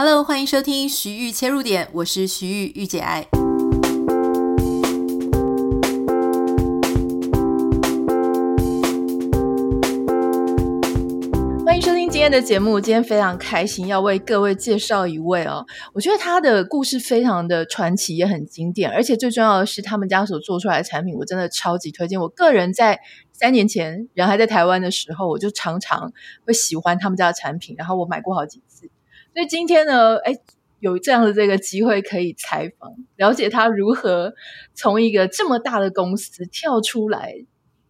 Hello，欢迎收听徐玉切入点，我是徐玉玉姐爱。欢迎收听今天的节目，今天非常开心，要为各位介绍一位哦，我觉得他的故事非常的传奇，也很经典，而且最重要的是，他们家所做出来的产品，我真的超级推荐。我个人在三年前人还在台湾的时候，我就常常会喜欢他们家的产品，然后我买过好几。所以今天呢，哎，有这样的这个机会可以采访，了解他如何从一个这么大的公司跳出来，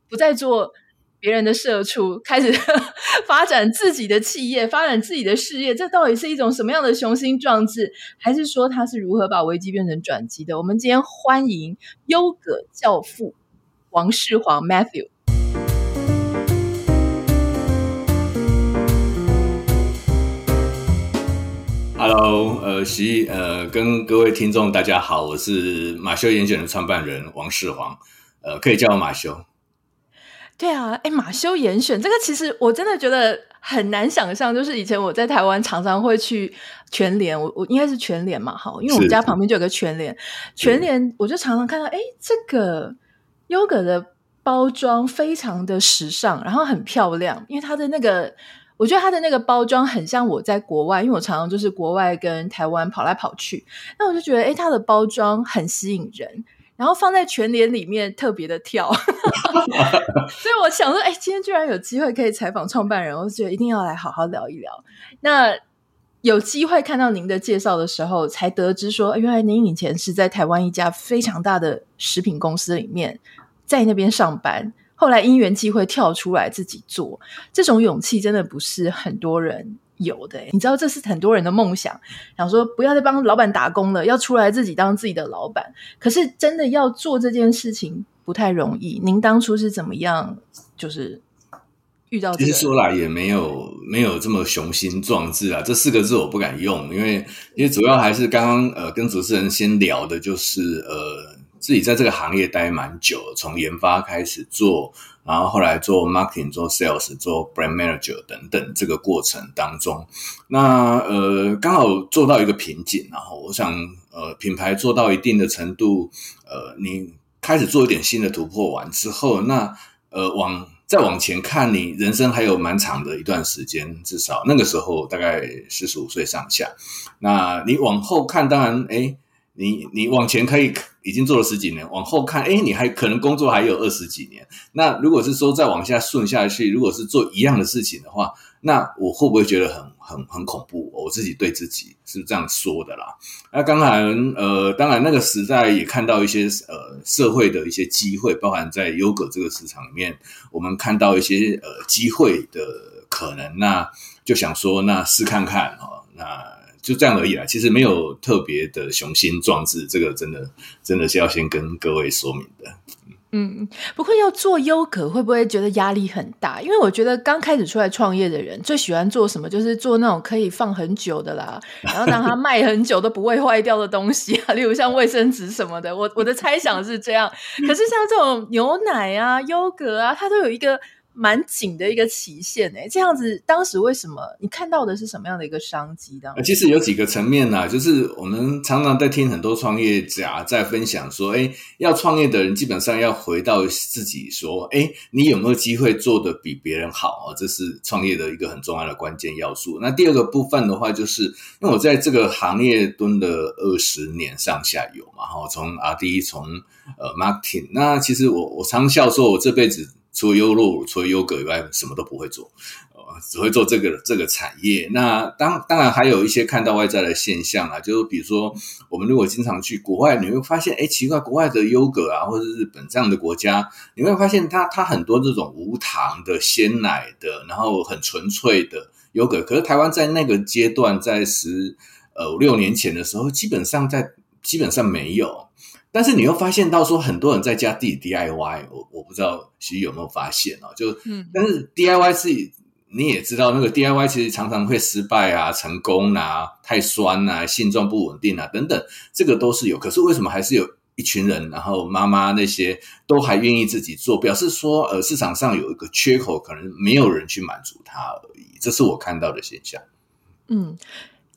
不再做别人的社畜，开始 发展自己的企业，发展自己的事业。这到底是一种什么样的雄心壮志？还是说他是如何把危机变成转机的？我们今天欢迎优格教父王世煌 Matthew。Hello，呃，徐，呃，跟各位听众大家好，我是马修严选的创办人王世煌，呃，可以叫我马修。对啊，哎，马修严选这个其实我真的觉得很难想象，就是以前我在台湾常常会去全联，我我应该是全联嘛，哈，因为我们家旁边就有个全联，全联我就常常看到，哎，这个优格的包装非常的时尚，然后很漂亮，因为它的那个。我觉得它的那个包装很像我在国外，因为我常常就是国外跟台湾跑来跑去，那我就觉得，诶，它的包装很吸引人，然后放在全联里面特别的跳，所以我想说，诶，今天居然有机会可以采访创办人，我就觉得一定要来好好聊一聊。那有机会看到您的介绍的时候，才得知说，原来您以前是在台湾一家非常大的食品公司里面，在那边上班。后来因缘际会跳出来自己做，这种勇气真的不是很多人有的。你知道，这是很多人的梦想，想说不要再帮老板打工了，要出来自己当自己的老板。可是真的要做这件事情不太容易。您当初是怎么样？就是遇到，其实说来也没有没有这么雄心壮志啊，这四个字我不敢用，因为因为主要还是刚刚呃跟主持人先聊的就是呃。自己在这个行业待蛮久，从研发开始做，然后后来做 marketing、做 sales、做 brand manager 等等，这个过程当中，那呃刚好做到一个瓶颈，然后我想呃品牌做到一定的程度，呃你开始做一点新的突破完之后，那呃往再往前看，你人生还有蛮长的一段时间，至少那个时候大概四十五岁上下，那你往后看，当然诶你你往前可以已经做了十几年，往后看，诶，你还可能工作还有二十几年。那如果是说再往下顺下去，如果是做一样的事情的话，那我会不会觉得很很很恐怖？我自己对自己是这样说的啦。那当然，呃，当然那个时代也看到一些呃社会的一些机会，包含在优格这个市场里面，我们看到一些呃机会的可能，那就想说，那试看看哦，那。就这样而已啦，其实没有特别的雄心壮志，这个真的真的是要先跟各位说明的。嗯，不过要做优格，会不会觉得压力很大？因为我觉得刚开始出来创业的人最喜欢做什么，就是做那种可以放很久的啦，然后让它卖很久都不会坏掉的东西啊，例如像卫生纸什么的。我我的猜想是这样，可是像这种牛奶啊、优格啊，它都有一个。蛮紧的一个期限诶，这样子当时为什么你看到的是什么样的一个商机？当其实有几个层面呐，就是我们常常在听很多创业家在分享说，诶，要创业的人基本上要回到自己说，诶，你有没有机会做得比别人好啊？这是创业的一个很重要的关键要素。那第二个部分的话，就是因为我在这个行业蹲了二十年上下游嘛，哈，从 R&D 从呃 marketing，那其实我我常笑说，我这辈子。除了优酪乳，除了优格以外，什么都不会做，呃，只会做这个这个产业。那当当然还有一些看到外在的现象啊，就是比如说，我们如果经常去国外，你会发现，哎，奇怪，国外的优格啊，或者日本这样的国家，你会发现它它很多这种无糖的鲜奶的，然后很纯粹的优格。可是台湾在那个阶段，在十呃五六年前的时候，基本上在基本上没有。但是你又发现到说，很多人在家自己 DIY，我我不知道其实有没有发现哦，就嗯，但是 DIY 是你也知道，那个 DIY 其实常常会失败啊、成功啊、太酸啊、性状不稳定啊等等，这个都是有。可是为什么还是有一群人，然后妈妈那些都还愿意自己做，表示说呃市场上有一个缺口，可能没有人去满足它而已。这是我看到的现象。嗯。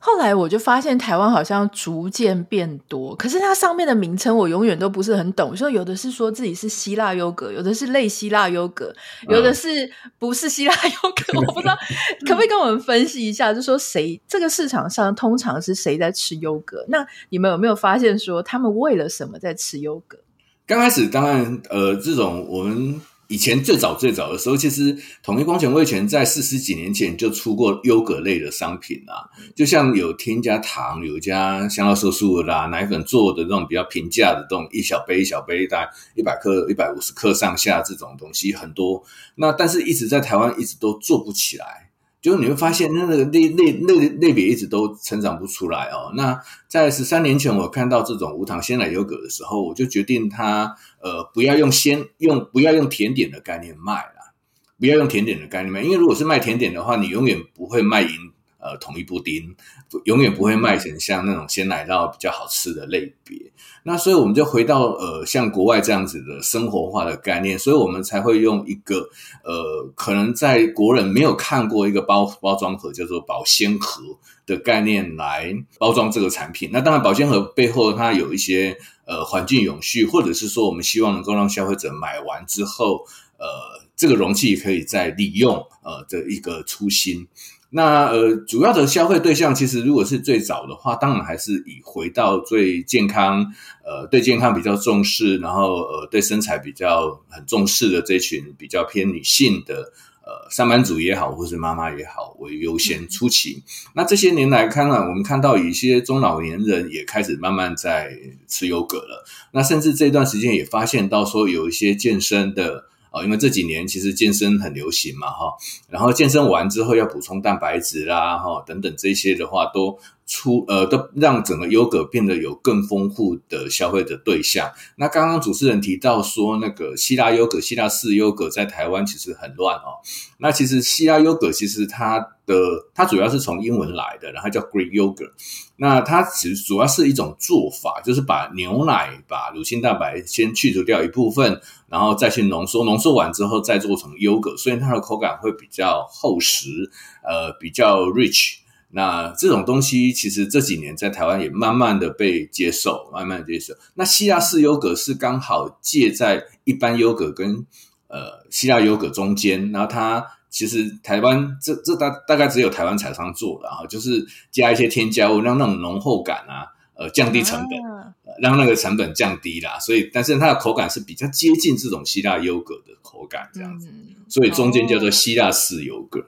后来我就发现台湾好像逐渐变多，可是它上面的名称我永远都不是很懂。说有的是说自己是希腊优格，有的是类希腊优格，有的是不是希腊优格，我不知道，可不可以跟我们分析一下？就说谁这个市场上通常是谁在吃优格？那你们有没有发现说他们为了什么在吃优格？刚开始当然，呃，这种我们。以前最早最早的时候，其实统一光全味全在四十几年前就出过优格类的商品啦，就像有添加糖、有加香料色素啦、奶粉做的这种比较平价的这种一小杯一小杯，大概一百克、一百五十克上下这种东西很多。那但是一直在台湾一直都做不起来。就是你会发现，那个类类类类别一直都成长不出来哦。那在十三年前，我看到这种无糖鲜奶优格的时候，我就决定它呃不要用鲜用不要用甜点的概念卖了，不要用甜点的概念卖，因为如果是卖甜点的话，你永远不会卖赢呃统一布丁，永远不会卖成像那种鲜奶酪比较好吃的类别。那所以我们就回到呃像国外这样子的生活化的概念，所以我们才会用一个呃可能在国人没有看过一个包包装盒叫做保鲜盒的概念来包装这个产品。那当然保鲜盒背后它有一些呃环境永续，或者是说我们希望能够让消费者买完之后呃这个容器可以再利用呃的一个初心。那呃，主要的消费对象其实如果是最早的话，当然还是以回到最健康，呃，对健康比较重视，然后呃，对身材比较很重视的这群比较偏女性的呃上班族也好，或是妈妈也好为优先初期。那这些年来看啊，我们看到有一些中老年人也开始慢慢在吃优格了。那甚至这段时间也发现到说有一些健身的。哦，因为这几年其实健身很流行嘛，哈，然后健身完之后要补充蛋白质啦，哈，等等这些的话都。出呃，都让整个优格变得有更丰富的消费者对象。那刚刚主持人提到说，那个希腊优格、希腊式优格在台湾其实很乱哦。那其实希腊优格其实它的它主要是从英文来的，然后叫 Greek yogurt。那它其实主要是一种做法，就是把牛奶、把乳清蛋白先去除掉一部分，然后再去浓缩，浓缩完之后再做成优格，所以它的口感会比较厚实，呃，比较 rich。那这种东西其实这几年在台湾也慢慢的被接受，慢慢的接受。那希腊式优格是刚好介在一般优格跟呃希腊优格中间，然后它其实台湾这这大大概只有台湾厂商做的啊，就是加一些添加物，让那种浓厚感啊，呃降低成本，啊呃，让那个成本降低啦。所以，但是它的口感是比较接近这种希腊优格的口感这样子，嗯，所以中间叫做希腊式优格。哦，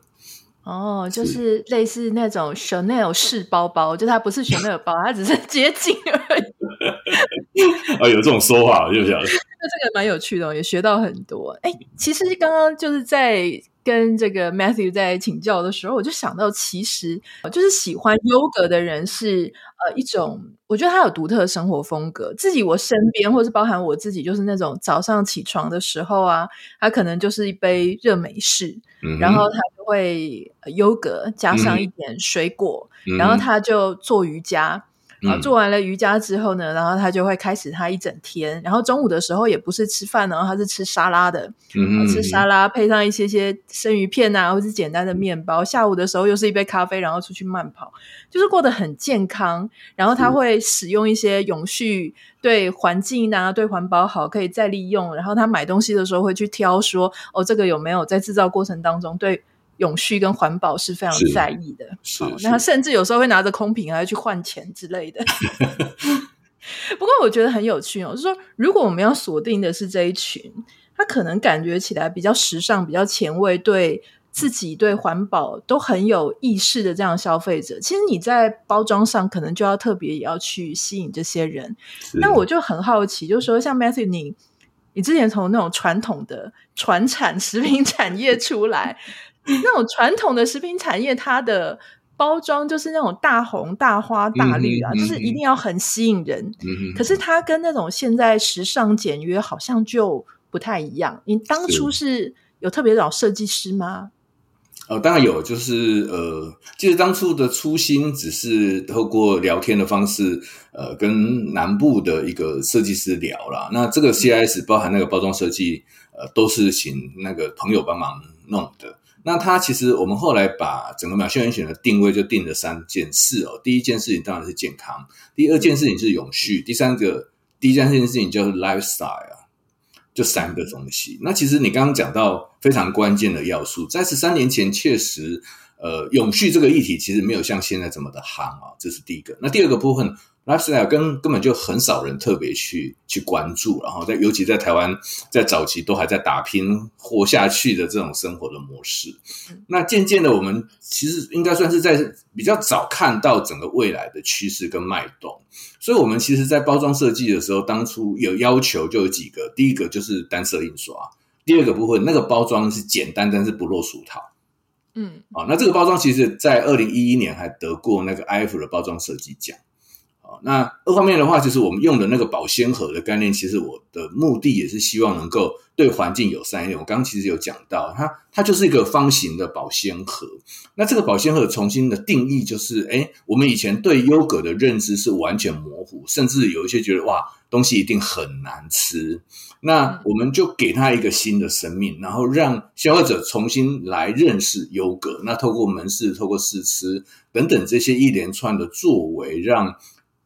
就是类似那种 Chanel 式包包，就它不是 Chanel 包，它只是接近而已。啊，有这种说法，就晓得。那这个蛮有趣的，也学到很多。哎，其实刚刚就是在跟这个 Matthew 在请教的时候，我就想到，其实就是喜欢优格的人是呃一种，我觉得他有独特的生活风格。自己我身边，或是包含我自己，就是那种早上起床的时候啊，他可能就是一杯热美式，嗯、然后他就会优格加上一点水果，嗯、然后他就做瑜伽。啊，做完了瑜伽之后呢，然后他就会开始他一整天。然后中午的时候也不是吃饭，然后他是吃沙拉的，嗯，吃沙拉配上一些些生鱼片啊，或是简单的面包。下午的时候又是一杯咖啡，然后出去慢跑，就是过得很健康。然后他会使用一些永续，对环境啊，对环保好，可以再利用。然后他买东西的时候会去挑说，哦，这个有没有在制造过程当中对。永续跟环保是非常在意的，是，是，是，那他甚至有时候会拿着空瓶还要去换钱之类的。不过我觉得很有趣哦，就是说，如果我们要锁定的是这一群，他可能感觉起来比较时尚、比较前卫，对自己、对环保都很有意识的这样消费者，其实你在包装上可能就要特别也要去吸引这些人。那我就很好奇，就是说，像 Matthew，你你之前从那种传统的传产食品产业出来。那种传统的食品产业，它的包装就是那种大红大花大绿啊，嗯、就是一定要很吸引人。嗯、可是它跟那种现在时尚简约好像就不太一样。你当初是有特别找设计师吗？哦，当然有，就是呃，其实当初的初心只是透过聊天的方式，呃，跟南部的一个设计师聊啦。那这个 CIS 包含那个包装设计，呃，都是请那个朋友帮忙弄的。那它其实我们后来把整个马修严选的定位就定了三件事哦。第一件事情当然是健康，第二件事情是永续，第三个第一件事情就是 lifestyle，就三个东西。那其实你刚刚讲到非常关键的要素，在十三年前确实，呃，永续这个议题其实没有像现在这么的夯啊，这是第一个。那第二个部分。lifestyle 根根本就很少人特别去去关注，然后在尤其在台湾，在早期都还在打拼活下去的这种生活的模式。那渐渐的，我们其实应该算是在比较早看到整个未来的趋势跟脉动。所以，我们其实，在包装设计的时候，当初有要求就有几个：第一个就是单色印刷；第二个部分，那个包装是简单，但是不落俗套。嗯，啊，那这个包装其实，在二零一一年还得过那个 iF 的包装设计奖。那二方面的话，就是我们用的那个保鲜盒的概念，其实我的目的也是希望能够对环境友善一点。我刚刚其实有讲到，它它就是一个方形的保鲜盒。那这个保鲜盒重新的定义就是，诶，我们以前对优格的认知是完全模糊，甚至有一些觉得哇，东西一定很难吃。那我们就给它一个新的生命，然后让消费者重新来认识优格。那透过门市、透过试吃等等这些一连串的作为，让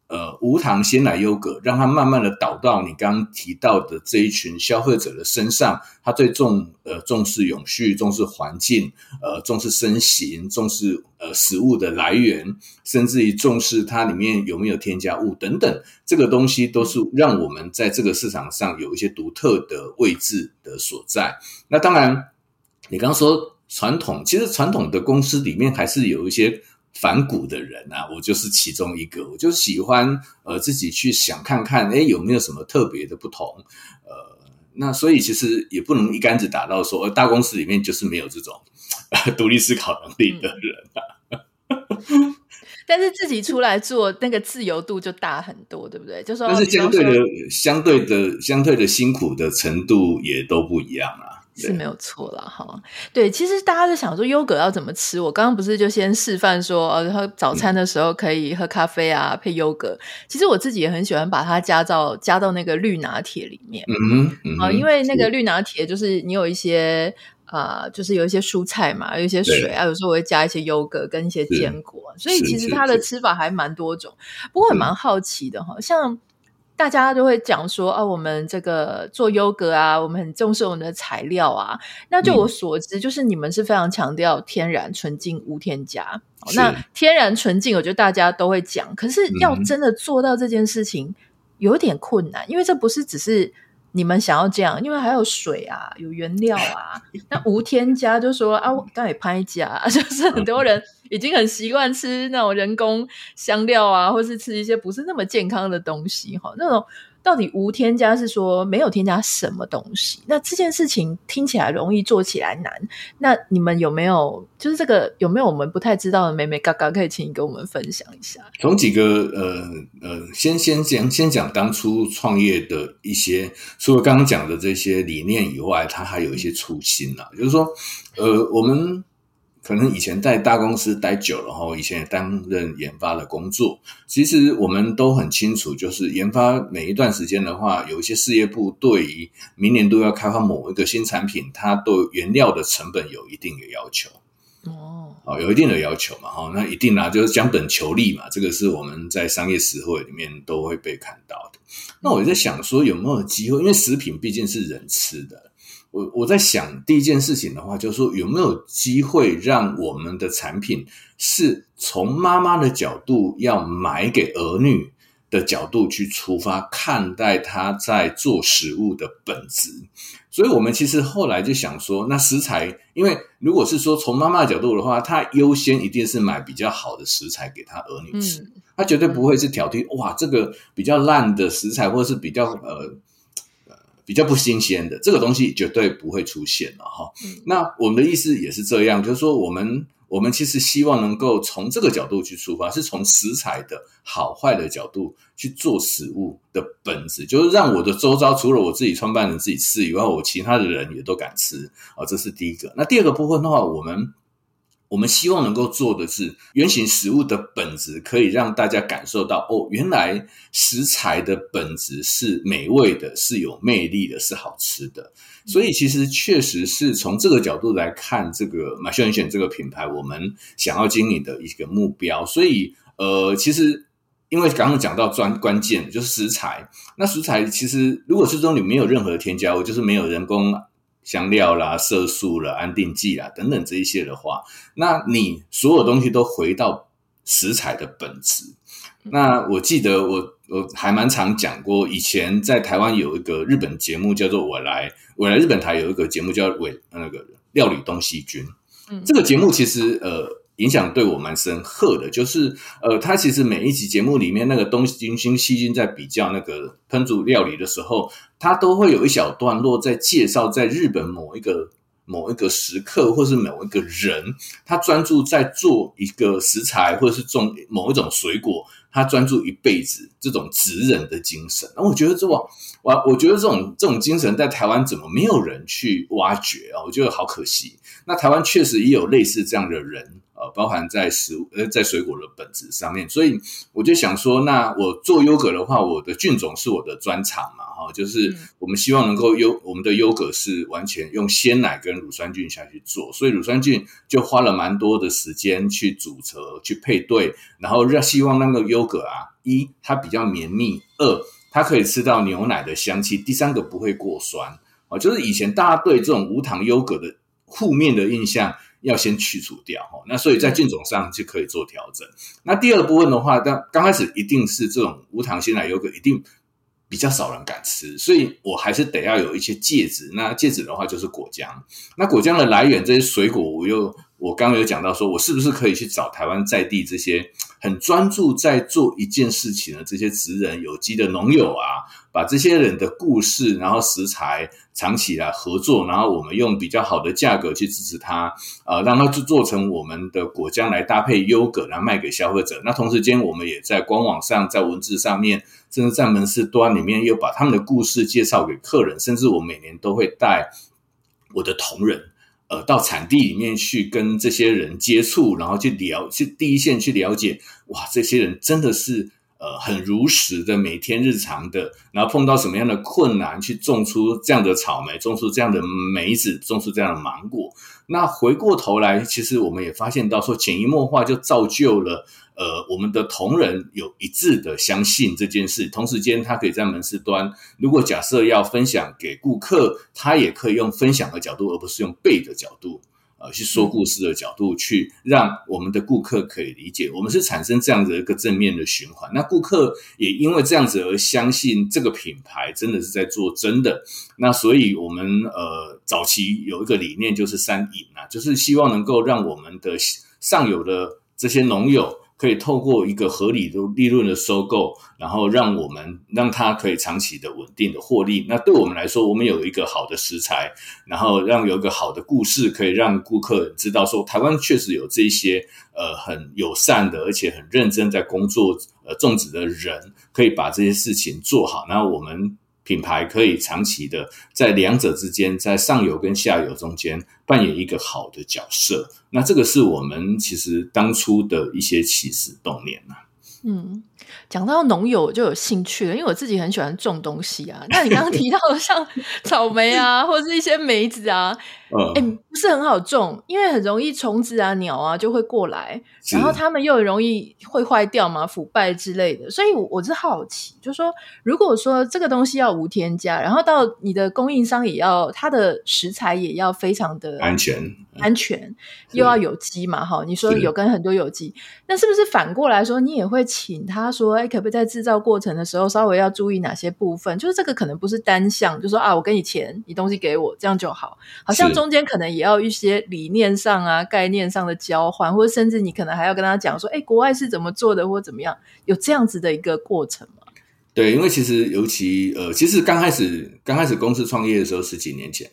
呃，无糖鲜奶优格，让它慢慢的导到你刚刚提到的这一群消费者的身上。他最重呃重视永续，重视环境，呃重视身形，重视呃食物的来源，甚至于重视它里面有没有添加物等等。这个东西都是让我们在这个市场上有一些独特的位置的所在。那当然，你刚刚说传统，其实传统的公司里面还是有一些。反骨的人啊，我就是其中一个。我就喜欢呃自己去想看看，哎有没有什么特别的不同？呃，那所以其实也不能一竿子打到说，呃，大公司里面就是没有这种呃 独立思考能力的人啊。嗯、但是自己出来做，那个自由度就大很多，对不对？就说，但是相对的、相对的、相对的辛苦的程度也都不一样啊。是没有错了哈，对，其实大家在想说优格要怎么吃，我刚刚不是就先示范说，呃，喝早餐的时候可以喝咖啡啊，配优格。其实我自己也很喜欢把它加到加到那个绿拿铁里面，嗯嗯啊，因为那个绿拿铁就是你有一些啊、呃，就是有一些蔬菜嘛，有一些水啊，有时候我会加一些优格跟一些坚果，所以其实它的吃法还蛮多种。不过也蛮好奇的哈，像。大家都会讲说啊，我们这个做优格啊，我们很重视我们的材料啊。那就我所知，就是你们是非常强调天然、纯净、无添加。那天然、纯净，我觉得大家都会讲，可是要真的做到这件事情，有点困难，因为这不是只是。你们想要这样，因为还有水啊，有原料啊。那无添加就说啊，我刚也拍假，就是很多人已经很习惯吃那种人工香料啊，或是吃一些不是那么健康的东西哈，那种。到底无添加是说没有添加什么东西？那这件事情听起来容易，做起来难。那你们有没有就是这个有没有我们不太知道的眉眉角角，可以请你跟我们分享一下？从几个呃呃，先先讲先讲当初创业的一些，除了刚刚讲的这些理念以外，它还有一些初心啊，就是说呃我们。可能以前在大公司待久了，哈，以前也担任研发的工作。其实我们都很清楚，就是研发每一段时间的话，有一些事业部对于明年都要开发某一个新产品，它对原料的成本有一定的要求。哦，啊，有一定的要求嘛，哈，那一定啊，就是将本求利嘛，这个是我们在商业实惠里面都会被看到的。那我在想说，有没有机会？因为食品毕竟是人吃的。我我在想第一件事情的话，就是说有没有机会让我们的产品是从妈妈的角度要买给儿女的角度去出发，看待他在做食物的本质。所以我们其实后来就想说，那食材，因为如果是说从妈妈的角度的话，她优先一定是买比较好的食材给她儿女吃，她绝对不会是挑剔哇，这个比较烂的食材，或者是比较呃。比较不新鲜的这个东西绝对不会出现了哈。那我们的意思也是这样，就是说我们我们其实希望能够从这个角度去出发，是从食材的好坏的角度去做食物的本质，就是让我的周遭除了我自己创办人自己吃以外，我其他的人也都敢吃啊。这是第一个。那第二个部分的话，我们我们希望能够做的是，原型食物的本质可以让大家感受到，哦，原来食材的本质是美味的，是有魅力的，是好吃的。所以，其实确实是从这个角度来看，这个马秀恩选这个品牌，我们想要经营的一个目标。所以，呃，其实因为刚刚讲到专关键就是食材，那食材其实如果是说你没有任何添加物，就是没有人工。香料啦、色素啦、安定剂啦等等这一些的话，那你所有东西都回到食材的本质。那我记得我我还蛮常讲过，以前在台湾有一个日本节目叫做《我来我来日本台》，有一个节目叫《伪那个料理东西君》。嗯，这个节目其实呃。影响对我蛮深刻的，就是呃，他其实每一集节目里面那个东西京西京在比较那个烹煮料理的时候，他都会有一小段落在介绍在日本某一个某一个时刻，或是某一个人，他专注在做一个食材，或者是种某一种水果，他专注一辈子这种职人的精神。那我觉得这种我我觉得这种这种精神在台湾怎么没有人去挖掘啊？我觉得好可惜。那台湾确实也有类似这样的人。呃，包含在食物呃，在水果的本质上面，所以我就想说，那我做优格的话，我的菌种是我的专长嘛，哈，就是我们希望能够优我们的优格是完全用鲜奶跟乳酸菌下去做，所以乳酸菌就花了蛮多的时间去组成、去配对，然后让希望那个优格啊，一它比较绵密，二它可以吃到牛奶的香气，第三个不会过酸。啊，就是以前大家对这种无糖优格的负面的印象。要先去除掉哈，那所以在菌种上就可以做调整。那第二部分的话，刚刚开始一定是这种无糖鲜奶优格，一定比较少人敢吃，所以我还是得要有一些戒指。那戒指的话就是果浆。那果浆的来源，这些水果我又我刚刚有讲到，说我是不是可以去找台湾在地这些很专注在做一件事情的这些职人、有机的农友啊，把这些人的故事，然后食材。长期来合作，然后我们用比较好的价格去支持他，呃，让他制作成我们的果浆来搭配优格，然后卖给消费者。那同时间，我们也在官网上、在文字上面，甚至在门市端里面，又把他们的故事介绍给客人。甚至我每年都会带我的同仁，呃，到产地里面去跟这些人接触，然后去了，去第一线去了解，哇，这些人真的是。呃，很如实的每天日常的，然后碰到什么样的困难，去种出这样的草莓，种出这样的梅子，种出这样的芒果。那回过头来，其实我们也发现到说，潜移默化就造就了，呃，我们的同仁有一致的相信这件事。同时间，他可以在门市端，如果假设要分享给顾客，他也可以用分享的角度，而不是用背的角度。呃，去说故事的角度，去让我们的顾客可以理解，我们是产生这样子一个正面的循环。那顾客也因为这样子而相信这个品牌真的是在做真的。那所以，我们呃早期有一个理念就是三赢啊，就是希望能够让我们的上游的这些农友。可以透过一个合理的利润的收购，然后让我们让它可以长期的稳定的获利。那对我们来说，我们有一个好的食材，然后让有一个好的故事，可以让顾客知道说，台湾确实有这些呃很友善的，而且很认真在工作呃种植的人，可以把这些事情做好。然后我们。品牌可以长期的在两者之间，在上游跟下游中间扮演一个好的角色。那这个是我们其实当初的一些起始动念呐。嗯。讲到农友，我就有兴趣了，因为我自己很喜欢种东西啊。那你刚刚提到的像草莓啊，或者是一些梅子啊，哎、不是很好种，因为很容易虫子啊、鸟啊就会过来，然后它们又很容易会坏掉嘛、腐败之类的。所以我，我是好奇，就是说，如果说这个东西要无添加，然后到你的供应商也要它的食材也要非常的安全、安全，又要有机嘛，哈，你说有跟很多有机，那是不是反过来说，你也会请他说？哎，可不可以在制造过程的时候稍微要注意哪些部分？就是这个可能不是单向，就说啊，我给你钱，你东西给我，这样就好。好像中间可能也要一些理念上啊、概念上的交换，或者甚至你可能还要跟他讲说，哎，国外是怎么做的，或怎么样，有这样子的一个过程吗？对，因为其实尤其呃，其实刚开始刚开始公司创业的时候，十几年前，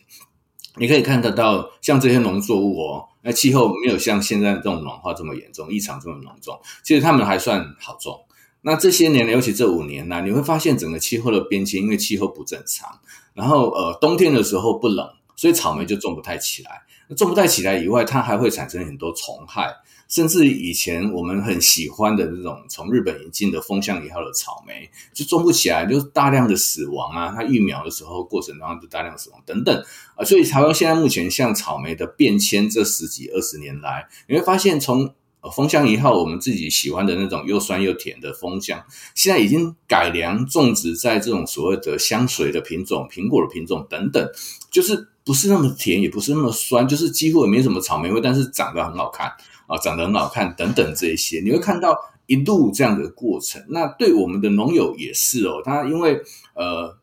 你可以看得到像这些农作物哦，那气候没有像现在这种暖化这么严重，异常这么浓重，其实他们还算好种。那这些年呢，尤其这五年呢，你会发现整个气候的变迁，因为气候不正常，然后呃，冬天的时候不冷，所以草莓就种不太起来。那种不太起来以外，它还会产生很多虫害。甚至以前我们很喜欢的这种从日本引进的风向以后的草莓，就种不起来，就是大量的死亡啊！它育苗的时候过程当中就大量死亡等等啊，所以台湾现在目前像草莓的变迁，这十几二十年来，你会发现从丰香一号我们自己喜欢的那种又酸又甜的丰香，现在已经改良种植在这种所谓的香水的品种、苹果的品种等等，就是不是那么甜，也不是那么酸，就是几乎也没什么草莓味，但是长得很好看。啊，长得很好看，等等这一些，你会看到一路这样的过程。那对我们的农友也是哦，他因为呃，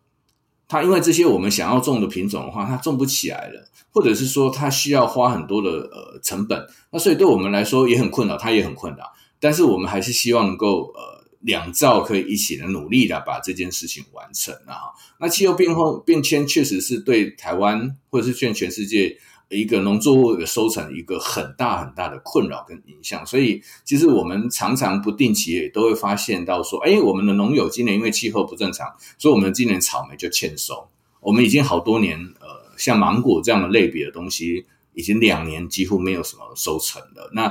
它因为这些我们想要种的品种的话，它种不起来了，或者是说它需要花很多的呃成本，那所以对我们来说也很困扰，它也很困扰。但是我们还是希望能够呃两造可以一起的努力的把这件事情完成啊。那气候变化变迁确实是对台湾或者是全全世界。一个农作物的收成，一个很大很大的困扰跟影响，所以其实我们常常不定期也都会发现到说，哎，我们的农友今年因为气候不正常，所以我们今年草莓就欠收。我们已经好多年，呃，像芒果这样的类别的东西，已经两年几乎没有什么收成了。那，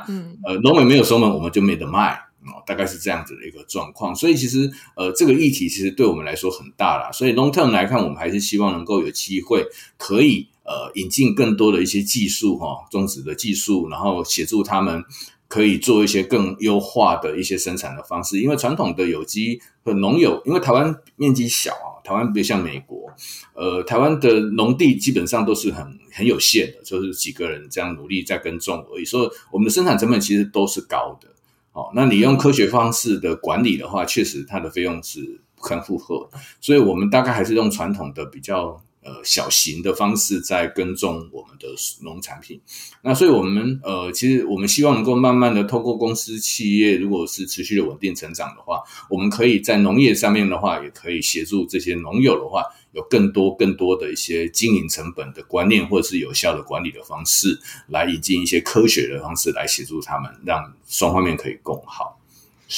呃，农美没有收成，我们就没得卖。哦，大概是这样子的一个状况，所以其实呃，这个议题其实对我们来说很大啦。所以 long term 来看，我们还是希望能够有机会可以呃引进更多的一些技术哈，种植的技术，然后协助他们可以做一些更优化的一些生产的方式。因为传统的有机和农友，因为台湾面积小啊，台湾不像美国，呃，台湾的农地基本上都是很很有限的，就是几个人这样努力在耕种而已，所以我们的生产成本其实都是高的。哦，那你用科学方式的管理的话，确实它的费用是不堪负荷，所以我们大概还是用传统的比较呃小型的方式在耕种我们的农产品。那所以我们呃，其实我们希望能够慢慢的透过公司企业，如果是持续的稳定成长的话，我们可以在农业上面的话，也可以协助这些农友的话。有更多更多的一些经营成本的观念，或者是有效的管理的方式，来引进一些科学的方式来协助他们，让双方面可以共好。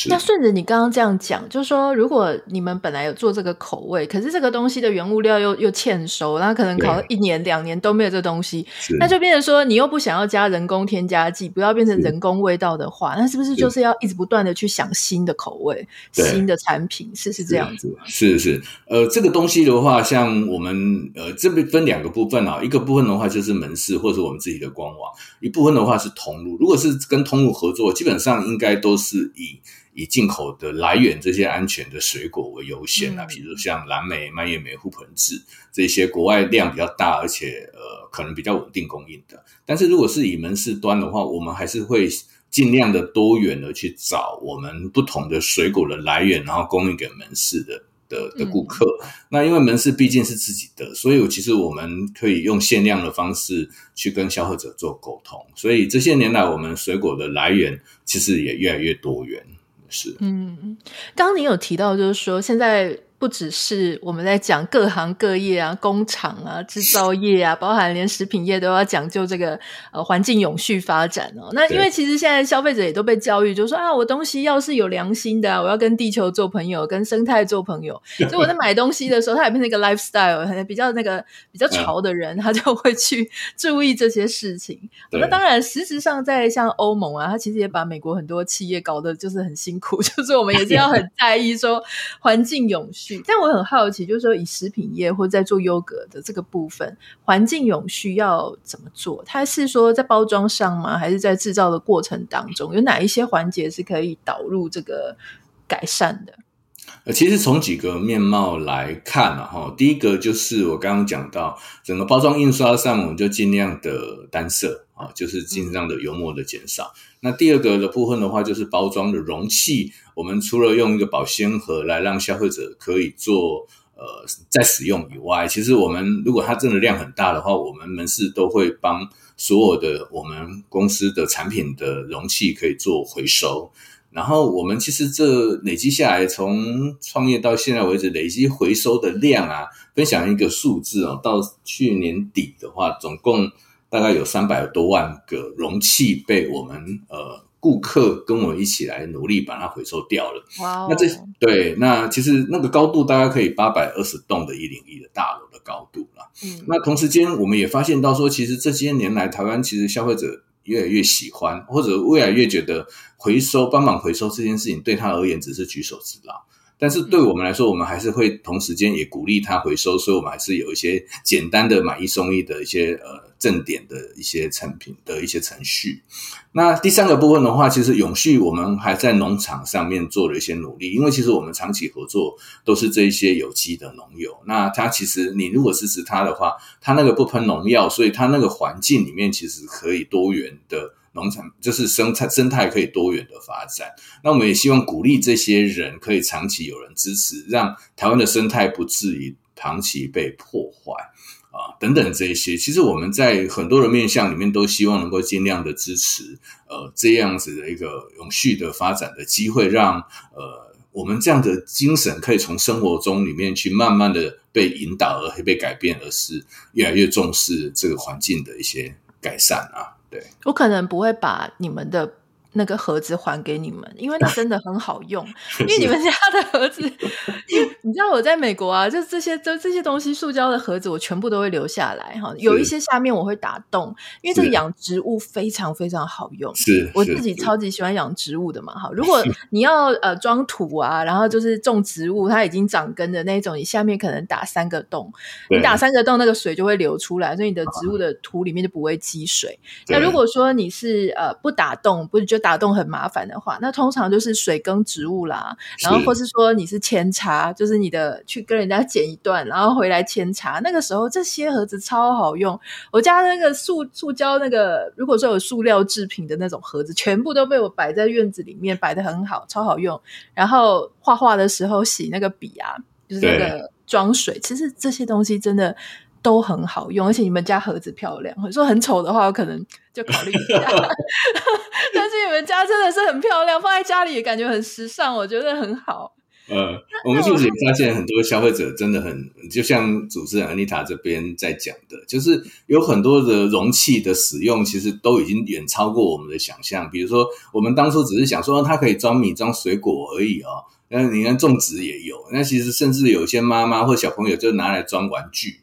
那顺着你刚刚这样讲，就是说，如果你们本来有做这个口味，可是这个东西的原物料又又欠收，那可能烤了一年两年都没有这东西，那就变成说，你又不想要加人工添加剂，不要变成人工味道的话，那是不是就是要一直不断的去想新的口味、新的产品？是是这样子吗？是是，呃，这个东西的话，像我们呃这边分两个部分啊，一个部分的话就是门市或者我们自己的官网，一部分的话是通路。如果是跟通路合作，基本上应该都是以。以进口的来源这些安全的水果为优先啊，比如像蓝莓、蔓越莓、覆盆子这些国外量比较大，而且呃可能比较稳定供应的。但是如果是以门市端的话，我们还是会尽量的多元的去找我们不同的水果的来源，然后供应给门市的的的顾客。嗯。那因为门市毕竟是自己的，所以其实我们可以用限量的方式去跟消费者做沟通。所以这些年来，我们水果的来源其实也越来越多元。是，嗯，刚刚您有提到，就是说现在。不只是我们在讲各行各业啊，工厂啊，制造业啊，包含连食品业都要讲究这个呃环境永续发展哦。那因为其实现在消费者也都被教育，就是说啊，我东西要是有良心的，啊，我要跟地球做朋友，跟生态做朋友。所以我在买东西的时候，他也变成一个 lifestyle，比较那个比较潮的人，他就会去 注意这些事情。那当然，实质上在像欧盟啊，他其实也把美国很多企业搞得就是很辛苦，就是我们也是要很在意说环境永续。但我很好奇，就是说以食品业或在做优格的这个部分，环境永续要怎么做？它是说在包装上吗？还是在制造的过程当中，有哪一些环节是可以导入这个改善的？呃，其实从几个面貌来看嘛，哈，第一个就是我刚刚讲到，整个包装印刷上，我们就尽量的单色啊，就是尽量的油墨的减少。嗯。那第二个的部分的话，就是包装的容器，我们除了用一个保鲜盒来让消费者可以做呃再使用以外，其实我们如果它真的量很大的话，我们门市都会帮所有的我们公司的产品的容器可以做回收。然后我们其实这累积下来，从创业到现在为止，累积回收的量啊，分享一个数字哦，到去年底的话，总共大概有三百多万个容器被我们呃顾客跟我一起来努力把它回收掉了。哇哦！那这对，那其实那个高度大概可以八百二十栋的一零一的大楼的高度了。嗯，那同时间我们也发现到说，其实这些年来台湾其实消费者越来越喜欢，或者越来越觉得回收帮忙回收这件事情对他而言只是举手之劳。但是对我们来说，我们还是会同时间也鼓励他回收，所以我们还是有一些简单的买一送一的一些呃正点的一些产品的一些程序。那第三个部分的话，其实永续我们还在农场上面做了一些努力，因为其实我们长期合作都是这一些有机的农友。那他其实你如果支持他的话，他那个不喷农药，所以他那个环境里面其实可以多元的。农场就是生态，生态可以多元的发展。那我们也希望鼓励这些人可以长期有人支持，让台湾的生态不至于长期被破坏啊，等等这些。其实我们在很多的面向里面都希望能够尽量的支持，呃，这样子的一个永续的发展的机会，让呃我们这样的精神可以从生活中里面去慢慢的被引导而被改变，而是越来越重视这个环境的一些改善啊。我可能不会把你们的那个盒子还给你们，因为那真的很好用。因为你们家的盒子，因为你知道我在美国啊，就这些这这些东西，塑胶的盒子我全部都会留下来哈。有一些下面我会打洞，因为这个养植物非常非常好用。是，我自己超级喜欢养植物的嘛。哈，如 果你要呃装土啊，然后就是种植物，它已经长根的那种，你下面可能打三个洞，你打三个洞，那个水就会流出来，所以你的植物的土里面就不会积水。那如果说你是呃不打洞，不是就打洞很麻烦的话，那通常就是水耕植物啦，然后或是说你是扦插，就是你的去跟人家剪一段，然后回来扦插。那个时候这些盒子超好用，我家那个塑塑胶那个，如果说有塑料制品的那种盒子，全部都被我摆在院子里面，摆的很好，超好用。然后画画的时候洗那个笔啊，就是那个装水，其实这些东西真的。都很好用，而且你们家盒子漂亮。说很丑的话，我可能就考虑一下。但是你们家真的是很漂亮，放在家里也感觉很时尚，我觉得很好。呃，我们就是也发现很多消费者真的很，就像主持人 Anita 这边在讲的，就是有很多的容器的使用，其实都已经远超过我们的想象。比如说，我们当初只是想说它可以装米、装水果而已哦。那你看种植也有，那其实甚至有些妈妈或小朋友就拿来装玩具。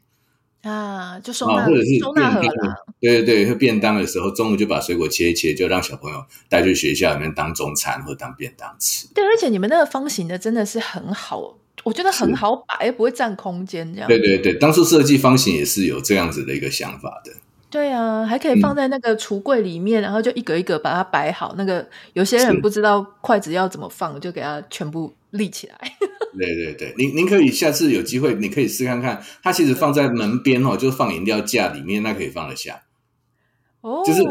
啊，就收纳，或者是收纳盒啦。对对对，会便当的时候，中午就把水果切一切，就让小朋友带去学校里面当中餐或当便当吃。对，而且你们那个方形的真的是很好，我觉得很好摆，又不会占空间，这样。对对对，当初设计方形也是有这样子的一个想法的。对啊，还可以放在那个橱柜里面，嗯、然后就一格一格把它摆好。那个有些人不知道筷子要怎么放，就给它全部立起来。对对对，您您可以下次有机会，你可以试看看。它其实放在门边哦，就是放饮料架里面，那可以放得下。哦，就是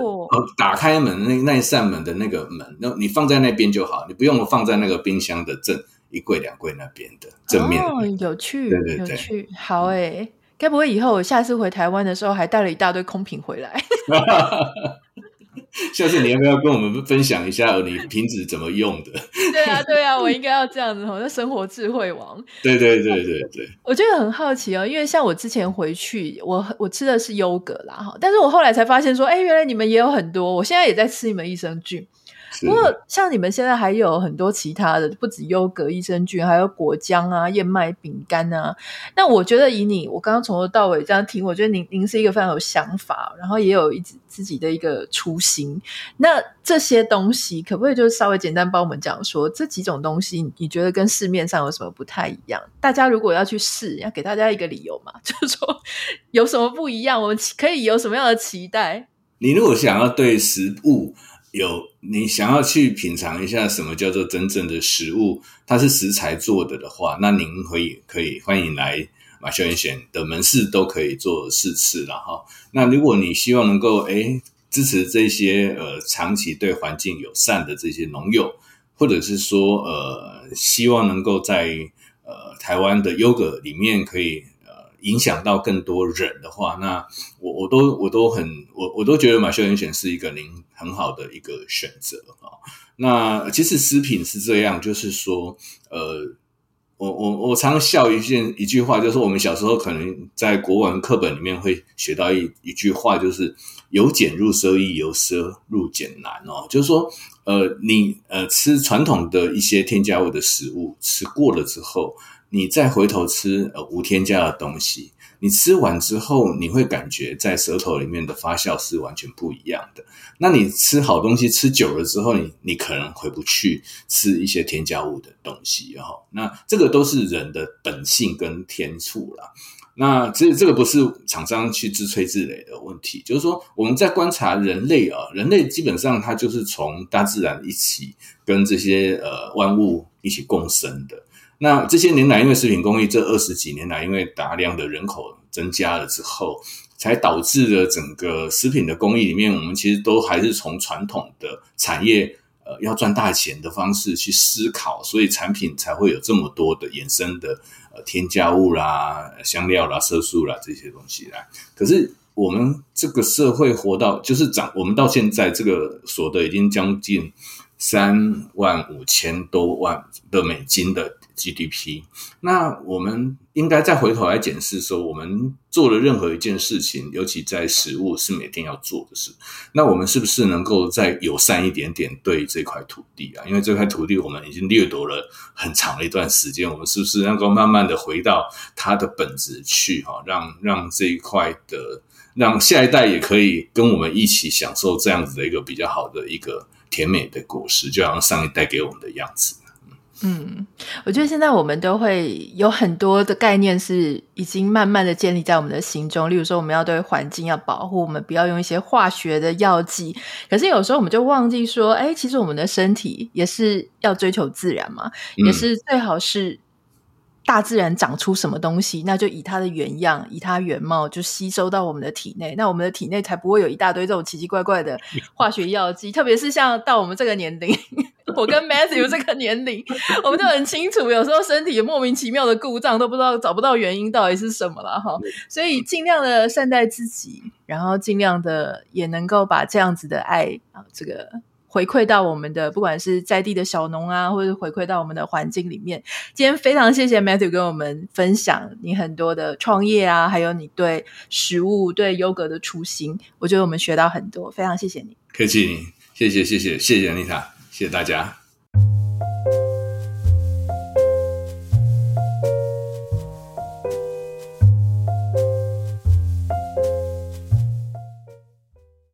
打开门那那一扇门的那个门，那你放在那边就好，你不用放在那个冰箱的正一柜两柜那边的正面。哦，有趣，对对对，有趣，好诶。该不会以后我下次回台湾的时候还带了一大堆空瓶回来？下次你要不要跟我们分享一下你瓶子怎么用的？对啊，对啊，我应该要这样子。哦，那生活智慧王。对对对对对。我觉得很好奇哦，因为像我之前回去，我我吃的是优格啦哈，但是我后来才发现说，哎，原来你们也有很多。我现在也在吃你们益生菌。不过，像你们现在还有很多其他的，不止优格、益生菌，还有果浆啊、燕麦饼干啊。那我觉得，以你我刚刚从头到尾这样听，我觉得您您是一个非常有想法，然后也有一直自己的一个初心。那这些东西，可不可以就稍微简单帮我们讲说，这几种东西，你觉得跟市面上有什么不太一样？大家如果要去试，要给大家一个理由嘛，就是说有什么不一样，我们可以有什么样的期待？你如果想要对食物。有你想要去品尝一下什么叫做真正的食物，它是食材做的的话，那您可以可以欢迎来马修严选的门市都可以做试吃了哈。那如果你希望能够诶支持这些呃长期对环境友善的这些农友，或者是说呃希望能够在呃台湾的优格里面可以。影响到更多人的话，那我我都我都很我我都觉得马修严选是一个您很好的一个选择啊。那其实食品是这样，就是说，呃，我我我常笑一件一句话，就是我们小时候可能在国文课本里面会学到一一句话，就是由俭入奢易，由奢入俭难哦。就是说，呃，你呃吃传统的一些添加物的食物，吃过了之后，你再回头吃呃无添加的东西。你吃完之后，你会感觉在舌头里面的发酵是完全不一样的。那你吃好东西吃久了之后，你你可能回不去吃一些添加物的东西，然后那这个都是人的本性跟天赋啦。那这这个不是厂商去自吹自擂的问题，就是说我们在观察人类啊，人类基本上它就是从大自然一起跟这些呃万物一起共生的。那这些年来，因为食品工艺这二十几年来，因为大量的人口增加了之后，才导致了整个食品的工艺里面，我们其实都还是从传统的产业，呃，要赚大钱的方式去思考，所以产品才会有这么多的衍生的呃添加物啦、香料啦、色素啦这些东西啦。可是我们这个社会活到就是涨，我们到现在这个所得已经将近三万五千多万的美金的。GDP，那我们应该再回头来检视说，我们做了任何一件事情，尤其在食物是每天要做的事，那我们是不是能够再友善一点点对这块土地啊？因为这块土地我们已经掠夺了很长的一段时间，我们是不是能够慢慢的回到它的本质去？哈，让让这一块的，让下一代也可以跟我们一起享受这样子的一个比较好的一个甜美的果实，就好像上一代给我们的样子。嗯，我觉得现在我们都会有很多的概念是已经慢慢的建立在我们的心中。例如说，我们要对环境要保护，我们不要用一些化学的药剂。可是有时候我们就忘记说，哎，其实我们的身体也是要追求自然嘛，嗯、也是最好是大自然长出什么东西，那就以它的原样，以它原貌就吸收到我们的体内，那我们的体内才不会有一大堆这种奇奇怪怪的化学药剂。特别是像到我们这个年龄。我跟 Matthew 这个年龄，我们就很清楚，有时候身体莫名其妙的故障，都不知道找不到原因到底是什么了哈。所以尽量的善待自己，然后尽量的也能够把这样子的爱啊，这个回馈到我们的不管是在地的小农啊，或者回馈到我们的环境里面。今天非常谢谢 Matthew 跟我们分享你很多的创业啊，还有你对食物、对优格的初心，我觉得我们学到很多，非常谢谢你。客气，谢谢谢谢谢谢 Anita。谢谢大家。